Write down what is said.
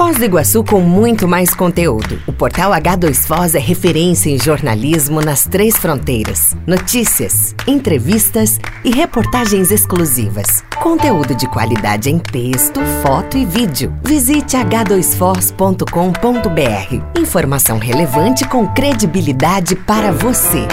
Foz do Iguaçu com muito mais conteúdo. O portal H2 Foz é referência em jornalismo nas três fronteiras. Notícias, entrevistas e reportagens exclusivas. Conteúdo de qualidade em texto, foto e vídeo. Visite h2foz.com.br. Informação relevante com credibilidade para você.